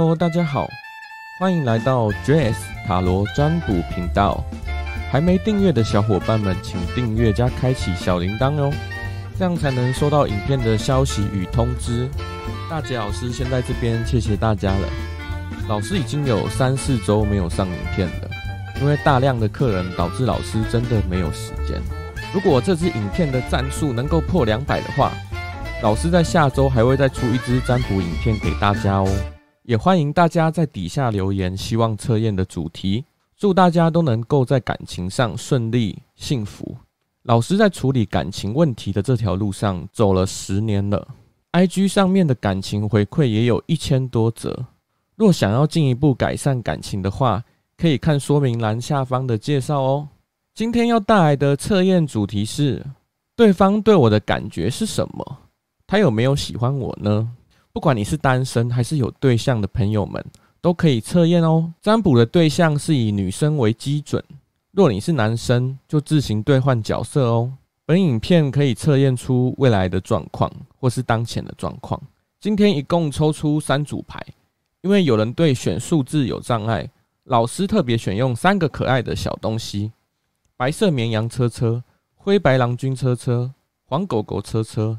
Hello，大家好，欢迎来到 JS 塔罗占卜频道。还没订阅的小伙伴们，请订阅加开启小铃铛哦，这样才能收到影片的消息与通知。大杰老师先在这边谢谢大家了。老师已经有三四周没有上影片了，因为大量的客人导致老师真的没有时间。如果这支影片的赞数能够破两百的话，老师在下周还会再出一支占卜影片给大家哦。也欢迎大家在底下留言，希望测验的主题。祝大家都能够在感情上顺利幸福。老师在处理感情问题的这条路上走了十年了，IG 上面的感情回馈也有一千多则。若想要进一步改善感情的话，可以看说明栏下方的介绍哦。今天要带来的测验主题是：对方对我的感觉是什么？他有没有喜欢我呢？不管你是单身还是有对象的朋友们，都可以测验哦。占卜的对象是以女生为基准，若你是男生，就自行兑换角色哦。本影片可以测验出未来的状况，或是当前的状况。今天一共抽出三组牌，因为有人对选数字有障碍，老师特别选用三个可爱的小东西：白色绵羊车车、灰白狼君车车、黄狗狗车车。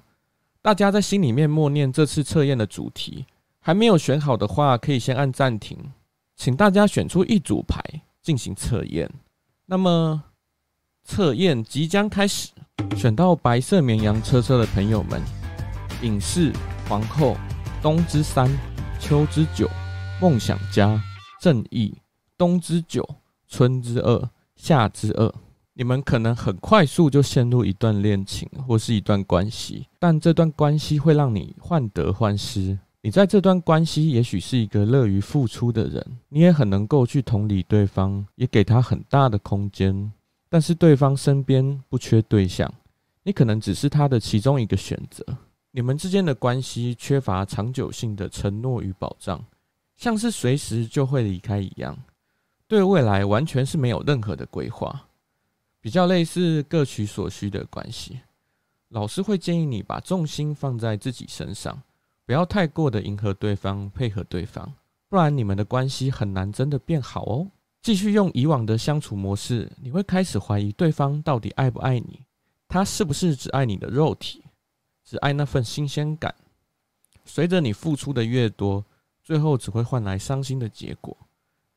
大家在心里面默念这次测验的主题，还没有选好的话，可以先按暂停。请大家选出一组牌进行测验。那么测验即将开始，选到白色绵羊车车的朋友们，隐士、皇后、冬之三、秋之九、梦想家、正义、冬之九、春之二、夏之二。你们可能很快速就陷入一段恋情或是一段关系，但这段关系会让你患得患失。你在这段关系也许是一个乐于付出的人，你也很能够去同理对方，也给他很大的空间。但是对方身边不缺对象，你可能只是他的其中一个选择。你们之间的关系缺乏长久性的承诺与保障，像是随时就会离开一样，对未来完全是没有任何的规划。比较类似各取所需的关系，老师会建议你把重心放在自己身上，不要太过的迎合对方、配合对方，不然你们的关系很难真的变好哦。继续用以往的相处模式，你会开始怀疑对方到底爱不爱你，他是不是只爱你的肉体，只爱那份新鲜感？随着你付出的越多，最后只会换来伤心的结果。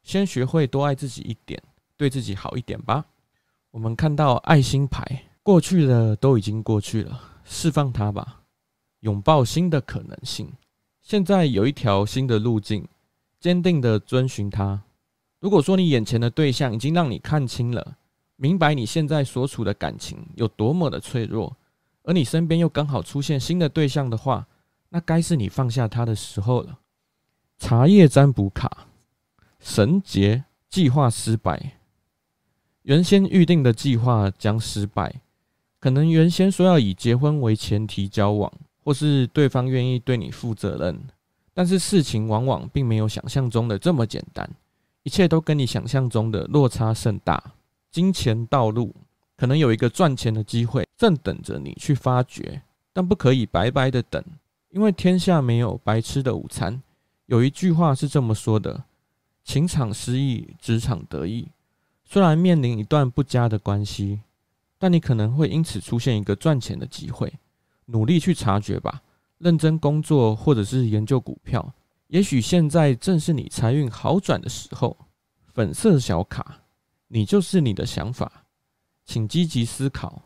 先学会多爱自己一点，对自己好一点吧。我们看到爱心牌，过去的都已经过去了，释放它吧，拥抱新的可能性。现在有一条新的路径，坚定的遵循它。如果说你眼前的对象已经让你看清了，明白你现在所处的感情有多么的脆弱，而你身边又刚好出现新的对象的话，那该是你放下他的时候了。茶叶占卜卡，绳结，计划失败。原先预定的计划将失败，可能原先说要以结婚为前提交往，或是对方愿意对你负责任，但是事情往往并没有想象中的这么简单，一切都跟你想象中的落差甚大。金钱道路可能有一个赚钱的机会正等着你去发掘，但不可以白白的等，因为天下没有白吃的午餐。有一句话是这么说的：情场失意，职场得意。虽然面临一段不佳的关系，但你可能会因此出现一个赚钱的机会。努力去察觉吧，认真工作或者是研究股票，也许现在正是你财运好转的时候。粉色小卡，你就是你的想法，请积极思考。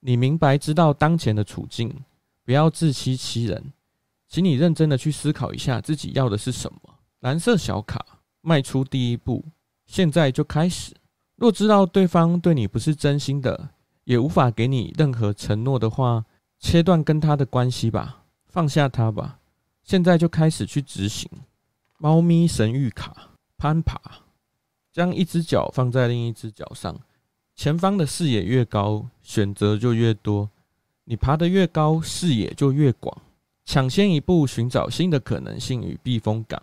你明白知道当前的处境，不要自欺欺人，请你认真的去思考一下自己要的是什么。蓝色小卡，迈出第一步，现在就开始。若知道对方对你不是真心的，也无法给你任何承诺的话，切断跟他的关系吧，放下他吧，现在就开始去执行。猫咪神谕卡，攀爬，将一只脚放在另一只脚上，前方的视野越高，选择就越多，你爬得越高，视野就越广，抢先一步寻找新的可能性与避风港，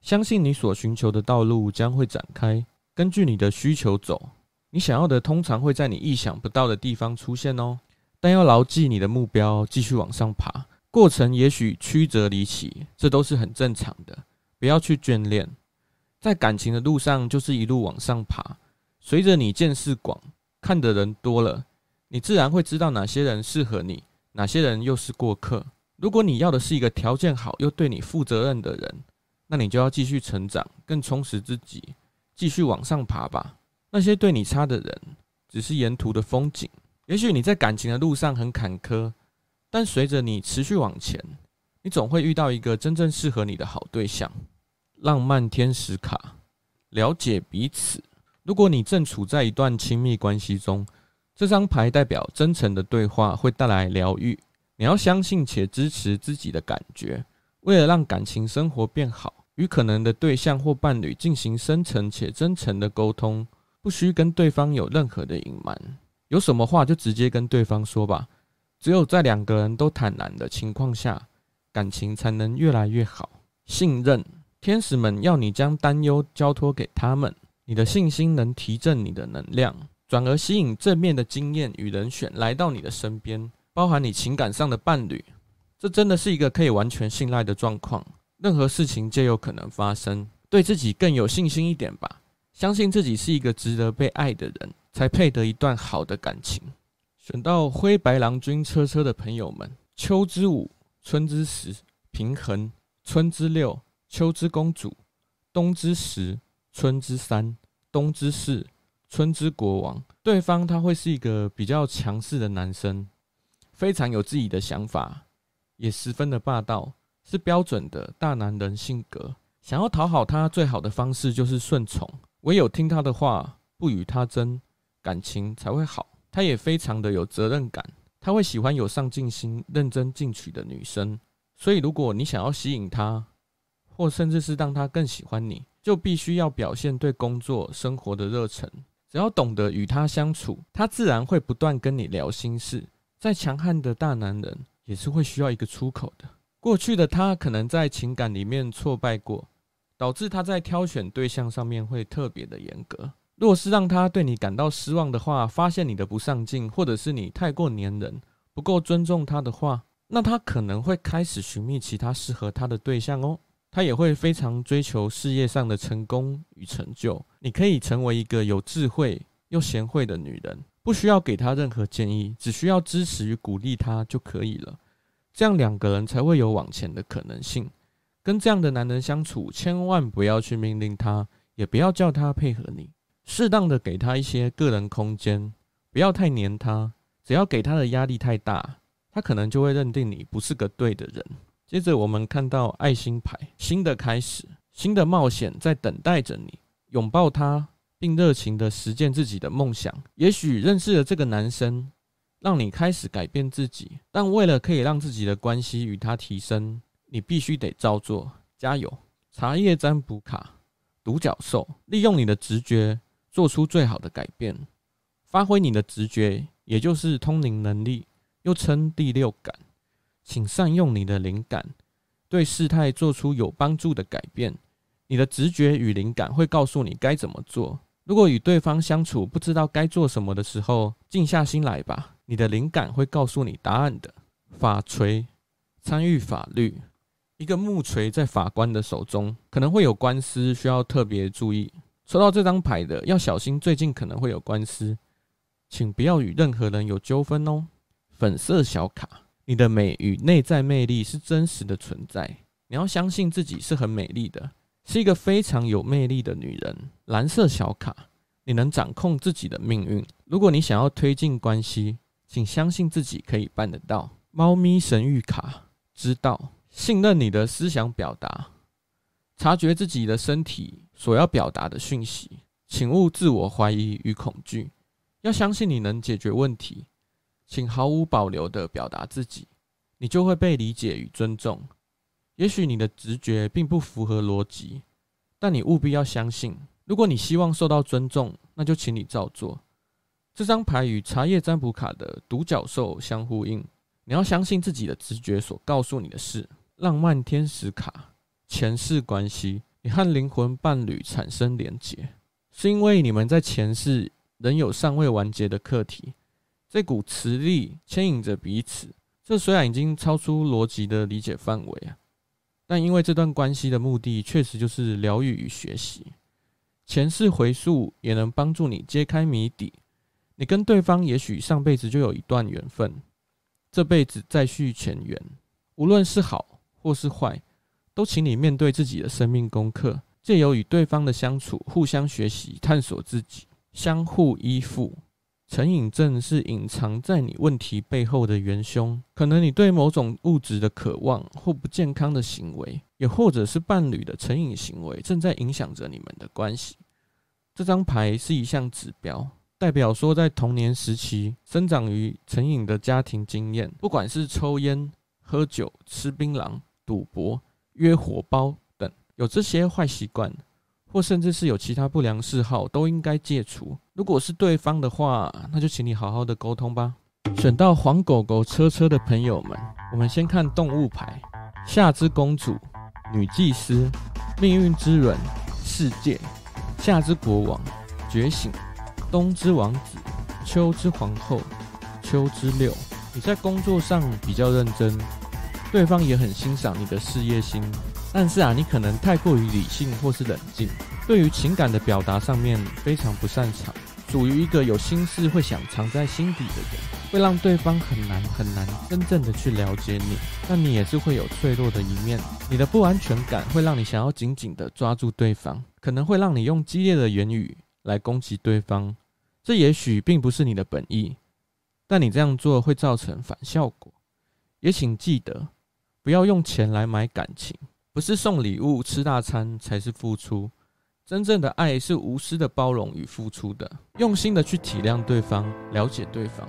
相信你所寻求的道路将会展开。根据你的需求走，你想要的通常会在你意想不到的地方出现哦。但要牢记你的目标，继续往上爬。过程也许曲折离奇，这都是很正常的。不要去眷恋。在感情的路上，就是一路往上爬。随着你见识广，看的人多了，你自然会知道哪些人适合你，哪些人又是过客。如果你要的是一个条件好又对你负责任的人，那你就要继续成长，更充实自己，继续往上爬吧。那些对你差的人，只是沿途的风景。也许你在感情的路上很坎坷，但随着你持续往前，你总会遇到一个真正适合你的好对象。浪漫天使卡，了解彼此。如果你正处在一段亲密关系中，这张牌代表真诚的对话会带来疗愈。你要相信且支持自己的感觉，为了让感情生活变好，与可能的对象或伴侣进行深层且真诚的沟通，不需跟对方有任何的隐瞒。有什么话就直接跟对方说吧。只有在两个人都坦然的情况下，感情才能越来越好。信任。天使们要你将担忧交托给他们，你的信心能提振你的能量，转而吸引正面的经验与人选来到你的身边，包含你情感上的伴侣。这真的是一个可以完全信赖的状况，任何事情皆有可能发生。对自己更有信心一点吧，相信自己是一个值得被爱的人，才配得一段好的感情。选到灰白郎君车车的朋友们，秋之五，春之十，平衡，春之六。秋之公主，冬之十，春之三，冬之四，春之国王。对方他会是一个比较强势的男生，非常有自己的想法，也十分的霸道，是标准的大男人性格。想要讨好他，最好的方式就是顺从，唯有听他的话，不与他争，感情才会好。他也非常的有责任感，他会喜欢有上进心、认真进取的女生。所以，如果你想要吸引他，或甚至是让他更喜欢你，就必须要表现对工作生活的热忱。只要懂得与他相处，他自然会不断跟你聊心事。再强悍的大男人也是会需要一个出口的。过去的他可能在情感里面挫败过，导致他在挑选对象上面会特别的严格。若是让他对你感到失望的话，发现你的不上进，或者是你太过黏人，不够尊重他的话，那他可能会开始寻觅其他适合他的对象哦。他也会非常追求事业上的成功与成就。你可以成为一个有智慧又贤惠的女人，不需要给他任何建议，只需要支持与鼓励他就可以了。这样两个人才会有往前的可能性。跟这样的男人相处，千万不要去命令他，也不要叫他配合你，适当的给他一些个人空间，不要太黏他。只要给他的压力太大，他可能就会认定你不是个对的人。接着我们看到爱心牌，新的开始，新的冒险在等待着你，拥抱他，并热情地实践自己的梦想。也许认识了这个男生，让你开始改变自己，但为了可以让自己的关系与他提升，你必须得照做，加油！茶叶占卜卡，独角兽，利用你的直觉做出最好的改变，发挥你的直觉，也就是通灵能力，又称第六感。请善用你的灵感，对事态做出有帮助的改变。你的直觉与灵感会告诉你该怎么做。如果与对方相处不知道该做什么的时候，静下心来吧，你的灵感会告诉你答案的。法锤，参与法律。一个木锤在法官的手中，可能会有官司需要特别注意。抽到这张牌的要小心，最近可能会有官司，请不要与任何人有纠纷哦。粉色小卡。你的美与内在魅力是真实的存在，你要相信自己是很美丽的，是一个非常有魅力的女人。蓝色小卡，你能掌控自己的命运。如果你想要推进关系，请相信自己可以办得到。猫咪神谕卡，知道，信任你的思想表达，察觉自己的身体所要表达的讯息，请勿自我怀疑与恐惧，要相信你能解决问题。请毫无保留地表达自己，你就会被理解与尊重。也许你的直觉并不符合逻辑，但你务必要相信。如果你希望受到尊重，那就请你照做。这张牌与茶叶占卜卡的独角兽相呼应，你要相信自己的直觉所告诉你的事。浪漫天使卡，前世关系，你和灵魂伴侣产生连结，是因为你们在前世仍有尚未完结的课题。这股磁力牵引着彼此，这虽然已经超出逻辑的理解范围啊，但因为这段关系的目的确实就是疗愈与学习，前世回溯也能帮助你揭开谜底。你跟对方也许上辈子就有一段缘分，这辈子再续前缘，无论是好或是坏，都请你面对自己的生命功课，借由与对方的相处，互相学习，探索自己，相互依附。成瘾症是隐藏在你问题背后的元凶，可能你对某种物质的渴望，或不健康的行为，也或者是伴侣的成瘾行为，正在影响着你们的关系。这张牌是一项指标，代表说在童年时期生长于成瘾的家庭经验，不管是抽烟、喝酒、吃槟榔、赌博、约火包等，有这些坏习惯。或甚至是有其他不良嗜好，都应该戒除。如果是对方的话，那就请你好好的沟通吧。选到黄狗狗车车的朋友们，我们先看动物牌：夏之公主、女祭司、命运之轮、世界、夏之国王、觉醒、冬之王子、秋之皇后、秋之六。你在工作上比较认真，对方也很欣赏你的事业心。但是啊，你可能太过于理性或是冷静，对于情感的表达上面非常不擅长，属于一个有心事会想藏在心底的人，会让对方很难很难真正的去了解你。但你也是会有脆弱的一面，你的不安全感会让你想要紧紧的抓住对方，可能会让你用激烈的言语来攻击对方。这也许并不是你的本意，但你这样做会造成反效果。也请记得，不要用钱来买感情。不是送礼物、吃大餐才是付出，真正的爱是无私的包容与付出的，用心的去体谅对方，了解对方。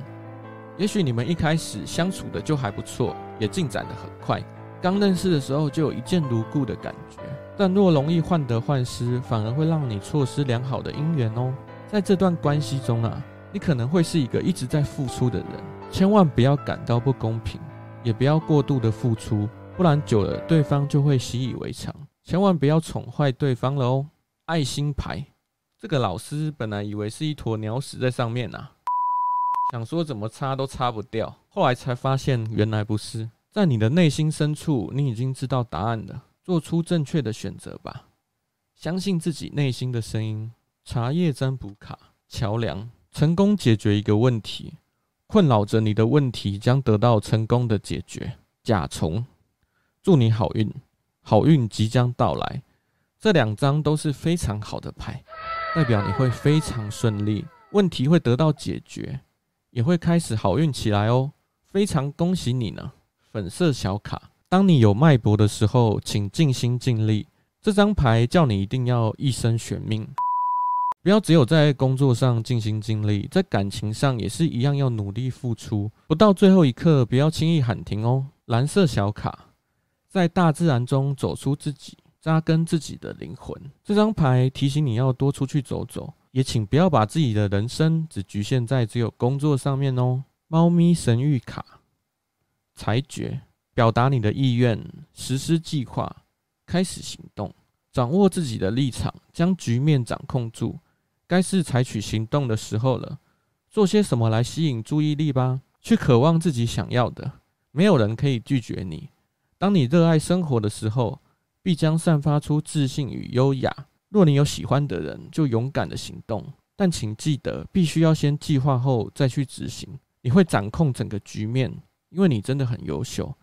也许你们一开始相处的就还不错，也进展的很快，刚认识的时候就有一见如故的感觉。但若容易患得患失，反而会让你错失良好的姻缘哦。在这段关系中啊，你可能会是一个一直在付出的人，千万不要感到不公平，也不要过度的付出。不然久了，对方就会习以为常。千万不要宠坏对方了哦。爱心牌，这个老师本来以为是一坨鸟屎在上面啊，想说怎么擦都擦不掉，后来才发现原来不是。在你的内心深处，你已经知道答案了，做出正确的选择吧。相信自己内心的声音。茶叶占卜卡，桥梁，成功解决一个问题，困扰着你的问题将得到成功的解决。甲虫。祝你好运，好运即将到来。这两张都是非常好的牌，代表你会非常顺利，问题会得到解决，也会开始好运起来哦。非常恭喜你呢！粉色小卡，当你有脉搏的时候，请尽心尽力。这张牌叫你一定要一生悬命，不要只有在工作上尽心尽力，在感情上也是一样要努力付出，不到最后一刻不要轻易喊停哦。蓝色小卡。在大自然中走出自己，扎根自己的灵魂。这张牌提醒你要多出去走走，也请不要把自己的人生只局限在只有工作上面哦。猫咪神谕卡，裁决，表达你的意愿，实施计划，开始行动，掌握自己的立场，将局面掌控住。该是采取行动的时候了。做些什么来吸引注意力吧，去渴望自己想要的。没有人可以拒绝你。当你热爱生活的时候，必将散发出自信与优雅。若你有喜欢的人，就勇敢的行动。但请记得，必须要先计划后再去执行。你会掌控整个局面，因为你真的很优秀，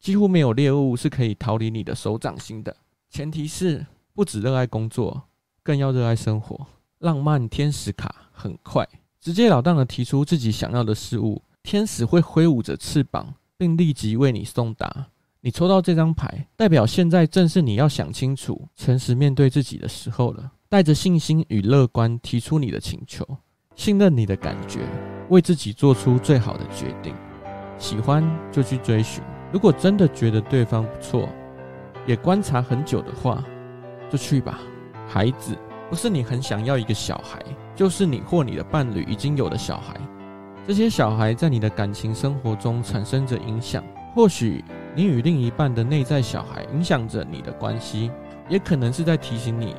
几乎没有猎物是可以逃离你的手掌心的。前提是不止热爱工作，更要热爱生活。浪漫天使卡很快，直截了当的提出自己想要的事物，天使会挥舞着翅膀，并立即为你送达。你抽到这张牌，代表现在正是你要想清楚、诚实面对自己的时候了。带着信心与乐观提出你的请求，信任你的感觉，为自己做出最好的决定。喜欢就去追寻，如果真的觉得对方不错，也观察很久的话，就去吧。孩子，不是你很想要一个小孩，就是你或你的伴侣已经有了小孩。这些小孩在你的感情生活中产生着影响，或许。你与另一半的内在小孩影响着你的关系，也可能是在提醒你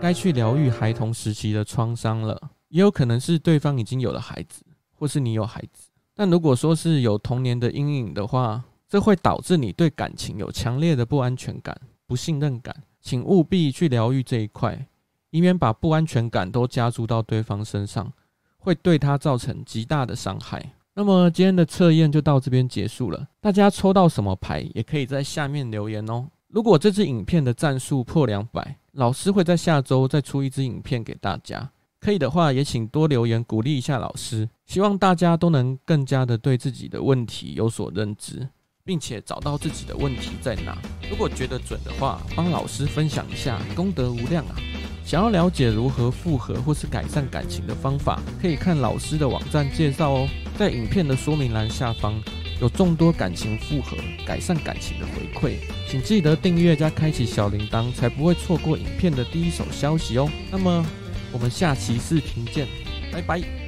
该去疗愈孩童时期的创伤了。也有可能是对方已经有了孩子，或是你有孩子。但如果说是有童年的阴影的话，这会导致你对感情有强烈的不安全感、不信任感。请务必去疗愈这一块，以免把不安全感都加注到对方身上，会对他造成极大的伤害。那么今天的测验就到这边结束了。大家抽到什么牌，也可以在下面留言哦。如果这支影片的赞数破两百，老师会在下周再出一支影片给大家。可以的话，也请多留言鼓励一下老师。希望大家都能更加的对自己的问题有所认知。并且找到自己的问题在哪。如果觉得准的话，帮老师分享一下，功德无量啊！想要了解如何复合或是改善感情的方法，可以看老师的网站介绍哦。在影片的说明栏下方有众多感情复合、改善感情的回馈，请记得订阅加开启小铃铛，才不会错过影片的第一手消息哦。那么我们下期视频见，拜拜。